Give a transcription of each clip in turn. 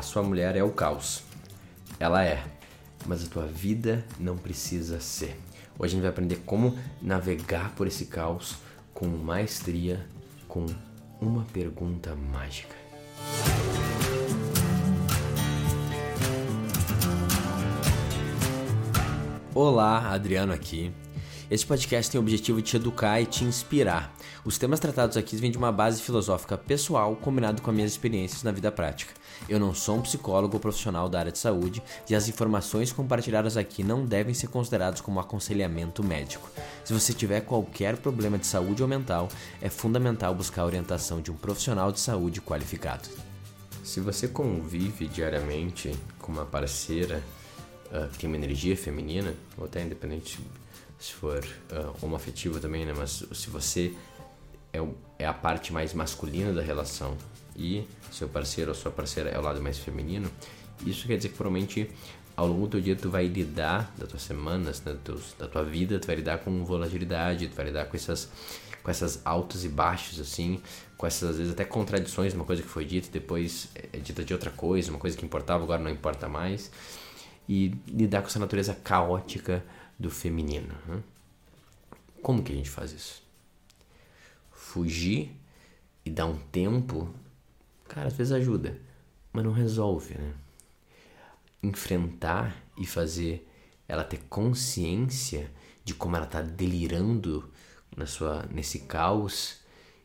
A sua mulher é o caos. Ela é, mas a tua vida não precisa ser. Hoje a gente vai aprender como navegar por esse caos com maestria, com uma pergunta mágica. Olá, Adriano aqui. Este podcast tem o objetivo de te educar e te inspirar. Os temas tratados aqui vêm de uma base filosófica pessoal combinado com as minhas experiências na vida prática. Eu não sou um psicólogo ou profissional da área de saúde e as informações compartilhadas aqui não devem ser consideradas como aconselhamento médico. Se você tiver qualquer problema de saúde ou mental, é fundamental buscar a orientação de um profissional de saúde qualificado. Se você convive diariamente com uma parceira uh, que tem uma energia feminina, ou até independente se for uh, homoafetivo também, né? Mas se você é, é a parte mais masculina da relação e seu parceiro ou sua parceira é o lado mais feminino, isso quer dizer que provavelmente ao longo do teu dia tu vai lidar, das tuas semanas, né, da tua vida, tu vai lidar com volatilidade, tu vai lidar com essas, com essas altos e baixos, assim, com essas, às vezes, até contradições de uma coisa que foi dita e depois é dita de outra coisa, uma coisa que importava agora não importa mais, e lidar com essa natureza caótica do feminino. Né? Como que a gente faz isso? Fugir e dar um tempo, cara, às vezes ajuda, mas não resolve, né? Enfrentar e fazer ela ter consciência de como ela está delirando na sua, nesse caos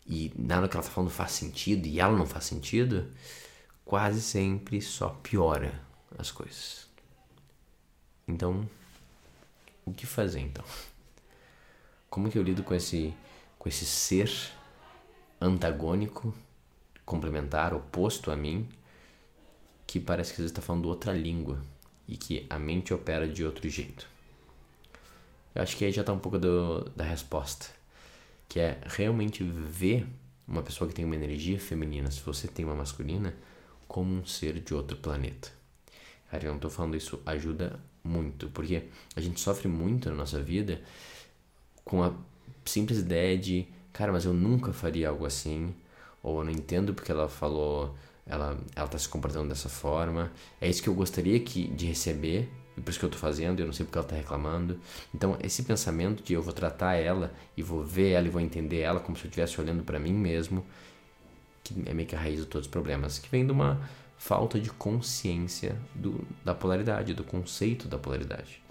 e nada que ela está falando faz sentido e ela não faz sentido, quase sempre só piora as coisas. Então, o que fazer então? Como que eu lido com esse com esse ser antagônico, complementar, oposto a mim, que parece que está falando outra língua e que a mente opera de outro jeito? Eu acho que aí já está um pouco do, da resposta, que é realmente ver uma pessoa que tem uma energia feminina, se você tem uma masculina, como um ser de outro planeta. Cara, eu não estou falando isso ajuda muito, porque a gente sofre muito na nossa vida com a simples ideia de, cara, mas eu nunca faria algo assim, ou eu não entendo porque ela falou, ela ela tá se comportando dessa forma, é isso que eu gostaria que de receber, e por isso que eu tô fazendo, eu não sei porque ela tá reclamando. Então, esse pensamento de eu vou tratar ela e vou ver ela e vou entender ela como se eu estivesse olhando para mim mesmo, que é meio que a raiz de todos os problemas, que vem de uma falta de consciência do, da polaridade, do conceito da polaridade.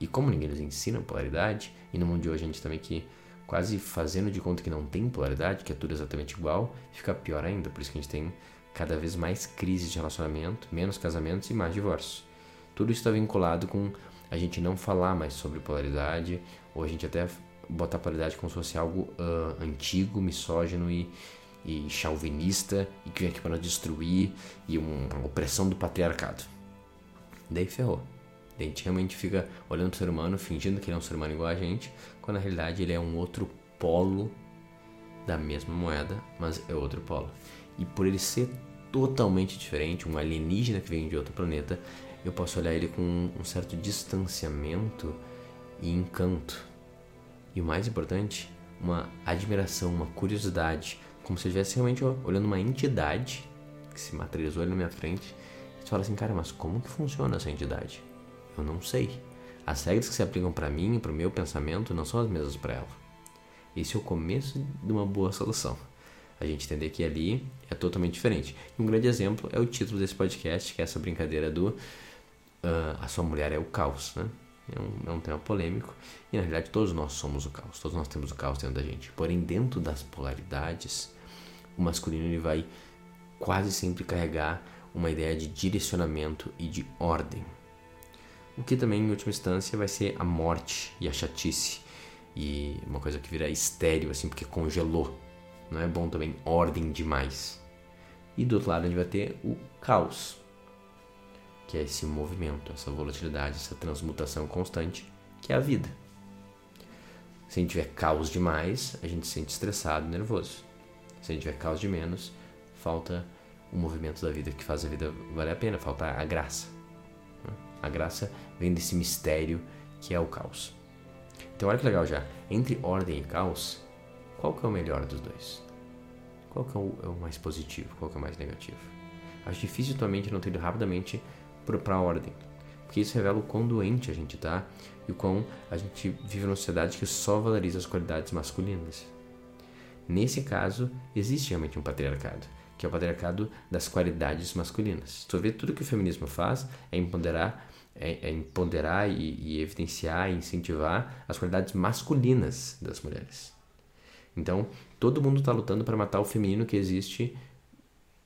E como ninguém nos ensina polaridade, e no mundo de hoje a gente também que quase fazendo de conta que não tem polaridade, que é tudo exatamente igual, fica pior ainda. Por isso que a gente tem cada vez mais crises de relacionamento, menos casamentos e mais divórcios. Tudo isso está vinculado com a gente não falar mais sobre polaridade, ou a gente até botar polaridade como se fosse algo uh, antigo, misógino e e chauvinista e que vem aqui para nos destruir e uma opressão do patriarcado. Daí ferrou. Daí a gente realmente fica olhando o ser humano, fingindo que ele é um ser humano igual a gente, quando na realidade ele é um outro polo da mesma moeda, mas é outro polo. E por ele ser totalmente diferente, um alienígena que vem de outro planeta, eu posso olhar ele com um certo distanciamento e encanto. E o mais importante, uma admiração, uma curiosidade, como se eu estivesse realmente olhando uma entidade que se materializou ali na minha frente. E você fala assim, cara, mas como que funciona essa entidade? Eu não sei. As regras que se aplicam para mim e para o meu pensamento não são as mesmas para ela. Esse é o começo de uma boa solução. A gente entender que ali é totalmente diferente. Um grande exemplo é o título desse podcast, que é essa brincadeira do uh, A Sua Mulher é o Caos, né? É um, é um tema polêmico e na realidade todos nós somos o caos, todos nós temos o caos dentro da gente. Porém, dentro das polaridades, o masculino ele vai quase sempre carregar uma ideia de direcionamento e de ordem. O que também, em última instância, vai ser a morte e a chatice. E uma coisa que vira estéreo, assim, porque congelou. Não é bom também ordem demais. E do outro lado, a gente vai ter o caos, que é esse movimento, essa volatilidade, essa transmutação constante, que é a vida. Se a gente tiver caos demais, a gente se sente estressado, nervoso. Se a gente tiver caos de menos, falta o movimento da vida que faz a vida valer a pena, falta a graça. A graça vem desse mistério que é o caos. Então olha que legal já. Entre ordem e caos, qual que é o melhor dos dois? Qual que é o, é mais positivo? Qual que é o mais negativo? Acho difícil tua mente não ter ido rapidamente para a ordem. Porque isso revela o quão doente a gente tá e o quão a gente vive numa sociedade que só valoriza as qualidades masculinas. Nesse caso, existe realmente um patriarcado, que é o patriarcado das qualidades masculinas. Tu vê tudo que o feminismo faz é empoderar, é, é empoderar e, e evidenciar e incentivar as qualidades masculinas das mulheres. Então, todo mundo está lutando para matar o feminino que existe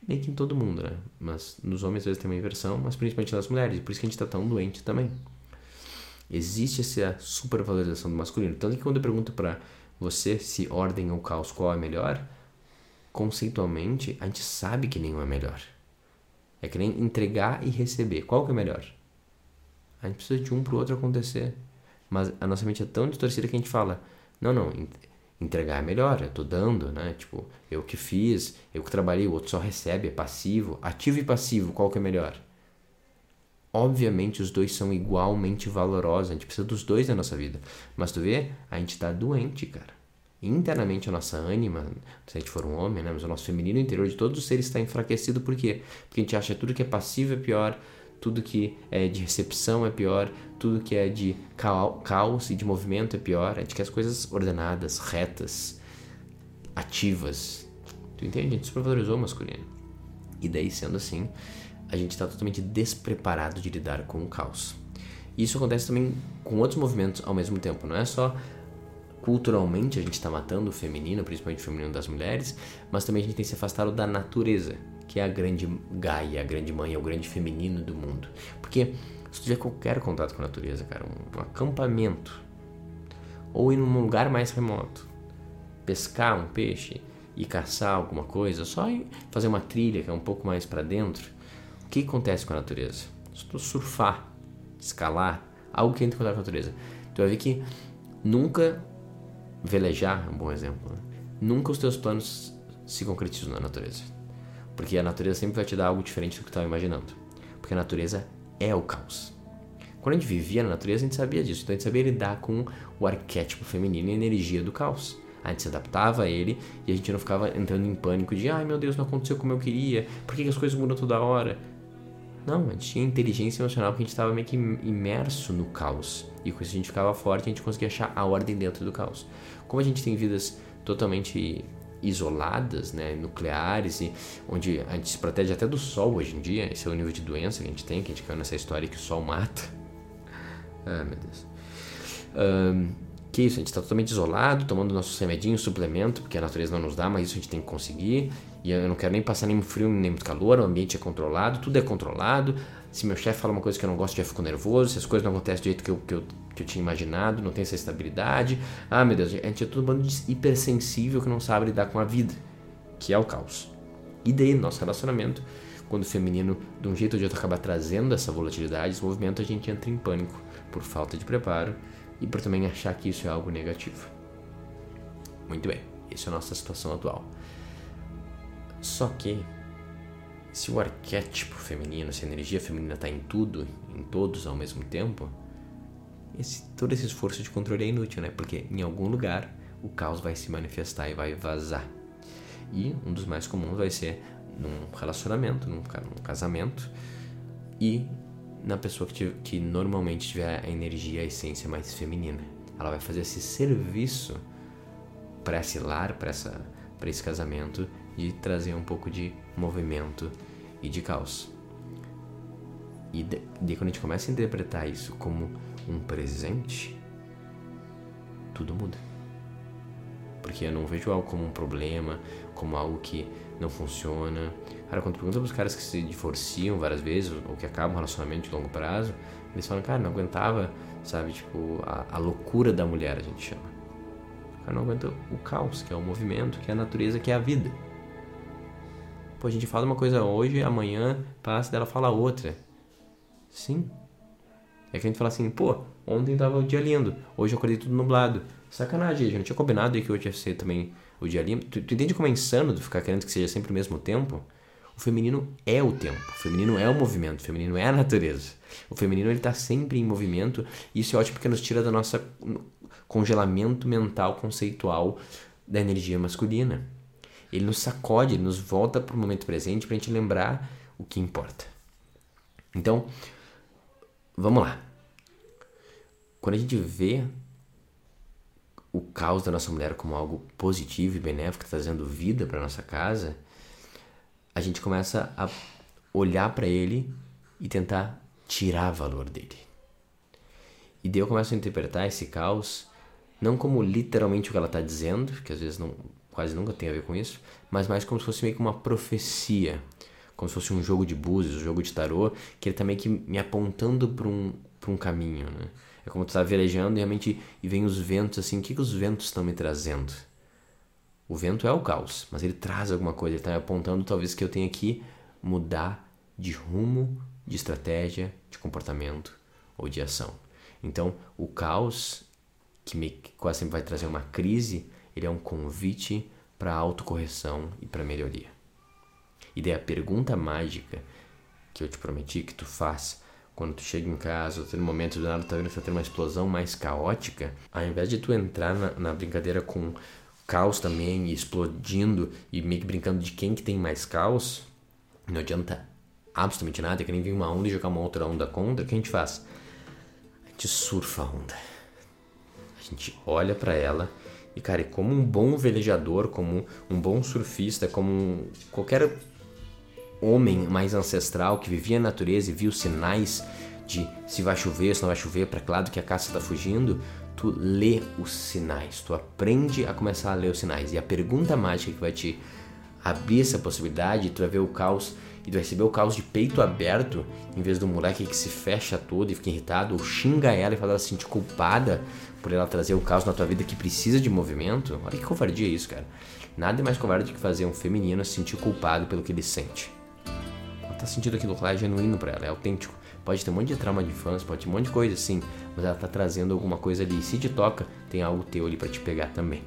meio que em todo mundo, né? Mas nos homens às vezes tem uma inversão, mas principalmente nas mulheres. Por isso que a gente está tão doente também. Existe essa supervalorização do masculino. Tanto que quando eu pergunto para você se ordem ou caos qual é melhor, conceitualmente a gente sabe que nenhum é melhor. É que nem entregar e receber. Qual que é melhor? A gente precisa de um para o outro acontecer. Mas a nossa mente é tão distorcida que a gente fala: não, não, entregar é melhor, eu tô dando, né? Tipo, eu que fiz, eu que trabalhei, o outro só recebe, é passivo. Ativo e passivo, qual que é melhor? Obviamente os dois são igualmente valorosos, a gente precisa dos dois na nossa vida. Mas tu vê, a gente tá doente, cara. Internamente a nossa ânima, se a gente for um homem, né? Mas o nosso feminino interior de todos os seres está enfraquecido, por quê? Porque a gente acha tudo que é passivo é pior, tudo que é de recepção é pior, tudo que é de caos e de movimento é pior. A gente quer as coisas ordenadas, retas, ativas. Tu entende? A gente supervalorizou o masculino. E daí, sendo assim, a gente está totalmente despreparado de lidar com o caos. Isso acontece também com outros movimentos ao mesmo tempo. Não é só culturalmente a gente está matando o feminino, principalmente o feminino das mulheres, mas também a gente tem se afastado da natureza, que é a grande Gaia, a grande mãe, é o grande feminino do mundo. Porque se tu tiver qualquer contato com a natureza, cara, um, acampamento, ou ir num lugar mais remoto, pescar um peixe e caçar alguma coisa, só fazer uma trilha que é um pouco mais para dentro, que acontece com a natureza? Se tu surfar, escalar, algo que entra em contato com a natureza, tu vai ver que nunca velejar é um bom exemplo. Né? Nunca os teus planos se concretizam na natureza. Porque a natureza sempre vai te dar algo diferente do que tu estava imaginando. Porque a natureza é o caos. Quando a gente vivia na natureza, a gente sabia disso. Então a gente sabia lidar com o arquétipo feminino e a energia do caos. A gente se adaptava a ele e a gente não ficava entrando em pânico de ai meu Deus, não aconteceu como eu queria, por que, que as coisas mudam toda hora? Não, a gente tinha inteligência emocional porque a gente estava meio que imerso no caos. E com isso a gente ficava forte a gente conseguia achar a ordem dentro do caos. Como a gente tem vidas totalmente isoladas, né, nucleares, e onde a gente se protege até do sol hoje em dia, esse é o nível de doença que a gente tem, que a gente caiu nessa história que o sol mata. Ah, meu Deus. Um, que isso, a gente está totalmente isolado, tomando nossos remedinhos, suplemento, porque a natureza não nos dá, mas isso a gente tem que conseguir. E eu não quero nem passar nem frio nem muito calor, o ambiente é controlado, tudo é controlado. Se meu chefe fala uma coisa que eu não gosto, eu já fico nervoso. Se as coisas não acontecem do jeito que eu, que eu, que eu tinha imaginado, não tem essa estabilidade. Ah, meu Deus, a gente é todo mundo hipersensível que não sabe lidar com a vida, que é o caos. E daí, nosso relacionamento, quando o feminino, de um jeito ou de outro, acaba trazendo essa volatilidade, esse movimento, a gente entra em pânico por falta de preparo e por também achar que isso é algo negativo. Muito bem, essa é a nossa situação atual. Só que se o arquétipo feminino, se a energia feminina está em tudo, em todos ao mesmo tempo, esse, todo esse esforço de controle é inútil, né? Porque em algum lugar o caos vai se manifestar e vai vazar. E um dos mais comuns vai ser num relacionamento, num, num casamento e na pessoa que, que normalmente tiver a energia, a essência mais feminina. Ela vai fazer esse serviço para esse lar, para esse casamento e trazer um pouco de movimento e de caos. E de, de quando a gente começa a interpretar isso como um presente, tudo muda. Porque eu não vejo algo como um problema, como algo que não funciona. Cara, quando pergunta pros caras que se divorciam várias vezes ou que acabam um relacionamento de longo prazo, eles falam, cara, não aguentava, sabe, tipo, a, a loucura da mulher, a gente chama. O cara não aguenta o caos, que é o movimento, que é a natureza, que é a vida. Pô, a gente fala uma coisa hoje, amanhã passa dela fala outra. Sim. É que a gente fala assim, pô, ontem tava o dia lindo, hoje eu acordei tudo nublado. Sacanagem, gente não tinha combinado aí que hoje ia ser também o dia lindo. Tu, tu entende como é insano ficar querendo que seja sempre o mesmo tempo? O feminino é o tempo, o feminino é o movimento, o feminino é a natureza. O feminino ele tá sempre em movimento e isso é ótimo porque nos tira da nossa congelamento mental conceitual da energia masculina ele nos sacode, ele nos volta para o momento presente para a gente lembrar o que importa. Então, vamos lá. Quando a gente vê o caos da nossa mulher como algo positivo e benéfico, trazendo vida para nossa casa, a gente começa a olhar para ele e tentar tirar valor dele. E daí eu começo a interpretar esse caos não como literalmente o que ela está dizendo, que às vezes não, quase nunca tem a ver com isso, mas mais como se fosse meio que uma profecia, como se fosse um jogo de búzios, um jogo de tarô, que ele tá meio que me apontando para um, um caminho, né? É como tu tá velejando e realmente e vem os ventos assim, o que, que os ventos estão me trazendo? O vento é o caos, mas ele traz alguma coisa, ele está me apontando talvez que eu tenha que mudar de rumo, de estratégia, de comportamento ou de ação. Então, o caos, que, me, quase sempre vai trazer uma crise, ele é um convite para autocorreção e para melhoria. E daí a pergunta mágica que eu te prometi que tu faz quando tu chega em casa, ou um momento do nada, tá vendo que tá tendo uma explosão mais caótica, ao invés de tu entrar na, na brincadeira com caos também, explodindo e meio que brincando de quem que tem mais caos, não adianta absolutamente nada, é que nem vir uma onda e jogar uma outra onda contra, o que a gente faz? A gente surfa a onda. A gente olha para ela e, cara, como um bom velejador, como um bom surfista, como qualquer homem mais ancestral que vivia na natureza e viu sinais de se vai chover, se não vai chover, para que lado que a caça está fugindo, tu lê os sinais, tu aprende a começar a ler os sinais. E a pergunta mágica que vai te abrir essa possibilidade, tu vai ver o caos e tu vai receber o caos de peito aberto, em vez do moleque que se fecha todo e fica irritado, ou xinga ela e faz ela se sentir culpada por ela trazer o caos na tua vida que precisa de movimento. Olha que covardia isso, cara. Nada é mais covarde do que fazer um feminino se sentir culpado pelo que ele sente. Ela tá sentindo aquilo lá é genuíno para ela, é autêntico. Pode ter um monte de trauma de infância, pode ter um monte de coisa assim, mas ela tá trazendo alguma coisa ali. E se te toca, tem algo teu ali para te pegar também.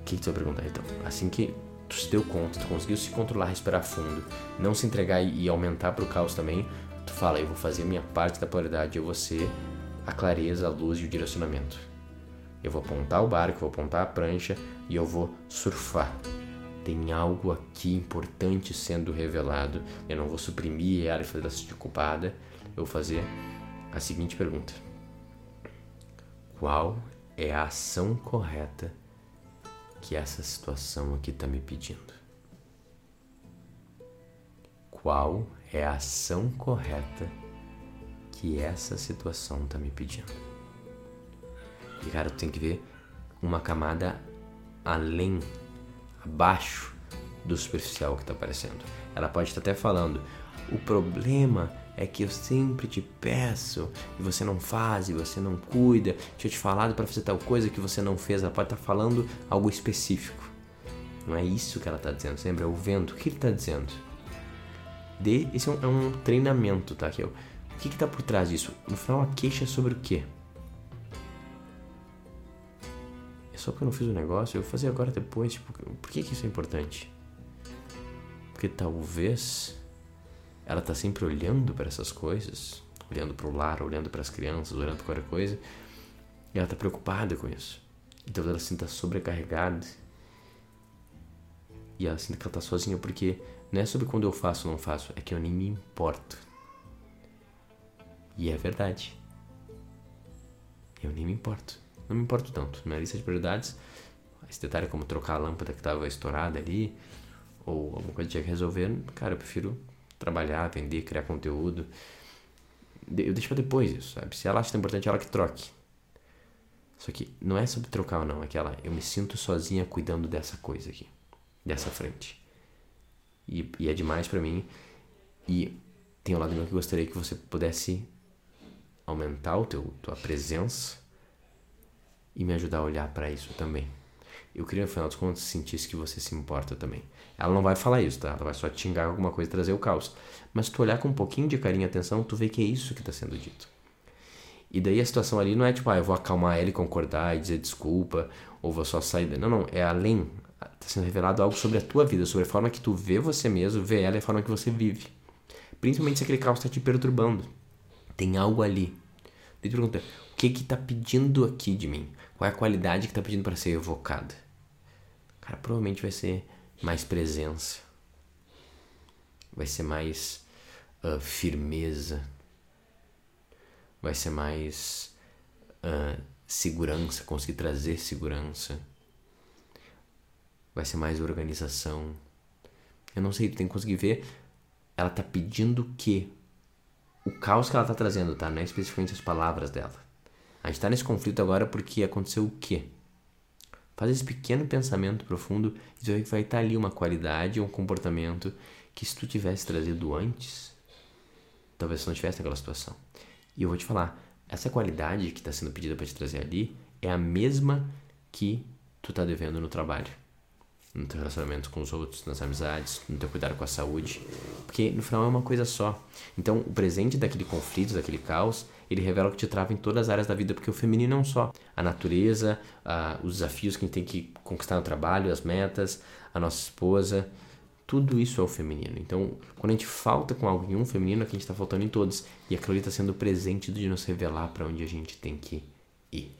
O que, que tu vai perguntar então? Assim que tu se deu conta, tu conseguiu se controlar, respirar fundo, não se entregar e aumentar pro caos também, tu fala, eu vou fazer a minha parte da polaridade, eu vou ser a clareza, a luz e o direcionamento. Eu vou apontar o barco, vou apontar a prancha e eu vou surfar. Tem algo aqui importante sendo revelado. Eu não vou suprimir e ela se sentir culpada. Eu vou fazer a seguinte pergunta: Qual é a ação correta que essa situação aqui está me pedindo? Qual é a ação correta que essa situação está me pedindo? E cara, tu tem que ver uma camada além, abaixo do superficial que está aparecendo. Ela pode estar até falando: o problema é que eu sempre te peço e você não faz e você não cuida. Tinha te falado para fazer tal coisa que você não fez. Ela pode estar falando algo específico. Não é isso que ela está dizendo sempre, é o vento. O que ele está dizendo? De, esse é um, é um, treinamento, tá? Que é, o que está por trás disso? No final, a queixa é sobre o quê? É só porque eu não fiz o negócio, eu vou fazer agora depois. Tipo, por que, que isso é importante? Porque talvez ela está sempre olhando para essas coisas, olhando para o lar, olhando para as crianças, olhando para qualquer coisa, e ela está preocupada com isso. Então ela se sinta sobrecarregada e ela sinta que ela está sozinha porque não é sobre quando eu faço ou não faço, é que eu nem me importo. E é verdade. Eu nem me importo. Não me importo tanto. Na lista de prioridades, esse detalhe como trocar a lâmpada que estava estourada ali, ou alguma coisa que tinha que resolver, cara, eu prefiro trabalhar, vender, criar conteúdo. Eu deixo pra depois isso, sabe? Se ela acha importante, ela que troque. Só que não é sobre trocar ou não, é que ela, eu me sinto sozinha cuidando dessa coisa aqui, dessa frente. E, e é demais para mim. E tem um lado meu que gostaria que você pudesse aumentar o teu tua presença e me ajudar a olhar para isso também eu queria, no final dos contos, sentisse que você se importa também. Ela não vai falar isso, tá? Ela vai só te xingar alguma coisa e trazer o caos. Mas se tu olhar com um pouquinho de carinho e atenção, tu vê que é isso que está sendo dito. E daí a situação ali não é tipo, ah, eu vou acalmar ela e concordar e dizer desculpa, ou vou só sair. Não, não, é além. Está sendo revelado algo sobre a tua vida, sobre a forma que tu vê você mesmo, vê ela e a forma que você vive. Principalmente se aquele caos está te perturbando. Tem algo ali. Daí tu pergunta, o que que tá pedindo aqui de mim? Qual é a qualidade que está pedindo para ser evocada? Cara, provavelmente vai ser mais presença. vai ser mais uh, firmeza, vai ser mais uh, segurança, conseguir trazer segurança, vai ser mais organização. Eu não sei, tu tem que conseguir ver. Ela tá pedindo o quê? O caos que ela tá trazendo, tá? Não é especificamente as palavras dela. A gente tá nesse conflito agora porque aconteceu o quê? Faz esse pequeno pensamento profundo e você vai estar ali uma qualidade, um comportamento que se tu tivesse trazido antes, talvez você não tivesse naquela situação. E eu vou te falar, essa qualidade que está sendo pedida para te trazer ali é a mesma que tu está devendo no trabalho, no teu relacionamento com os outros, nas amizades, no teu cuidado com a saúde, porque no final é uma coisa só. Então, o presente daquele conflito, daquele caos, ele revela que te trava em todas as áreas da vida, porque o feminino não só a natureza, a, os desafios que a gente tem que conquistar no trabalho, as metas, a nossa esposa, tudo isso é o feminino. Então, quando a gente falta com algo em um feminino, é que a gente está faltando em todos. E aquilo ali está sendo presente de nos revelar para onde a gente tem que ir.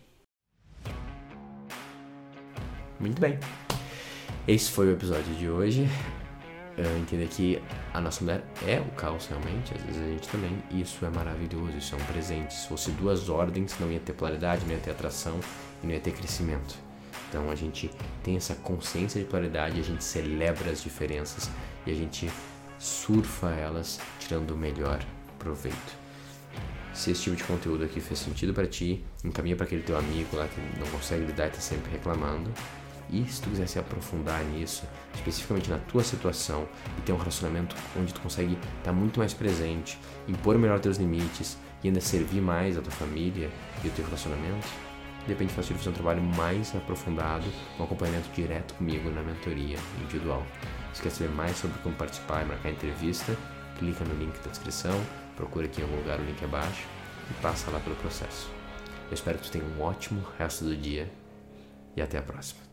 Muito bem. Esse foi o episódio de hoje entender que a nossa mulher é o caos realmente, às vezes a gente também, isso é maravilhoso, isso é um presente. Se fosse duas ordens, não ia ter polaridade, não ia ter atração e não ia ter crescimento. Então a gente tem essa consciência de polaridade, a gente celebra as diferenças e a gente surfa elas, tirando o melhor proveito. Se esse tipo de conteúdo aqui fez sentido para ti, encaminha para aquele teu amigo lá que não consegue lidar e está sempre reclamando. E se tu quiser se aprofundar nisso, especificamente na tua situação, e ter um relacionamento onde tu consegue estar tá muito mais presente, impor melhor teus limites e ainda servir mais a tua família e o teu relacionamento, de repente faço fazer um trabalho mais aprofundado, um acompanhamento direto comigo na mentoria individual. Se quer saber mais sobre como participar e marcar entrevista, clica no link da descrição, procura aqui em algum lugar o link abaixo e passa lá pelo processo. Eu espero que tu tenha um ótimo resto do dia e até a próxima.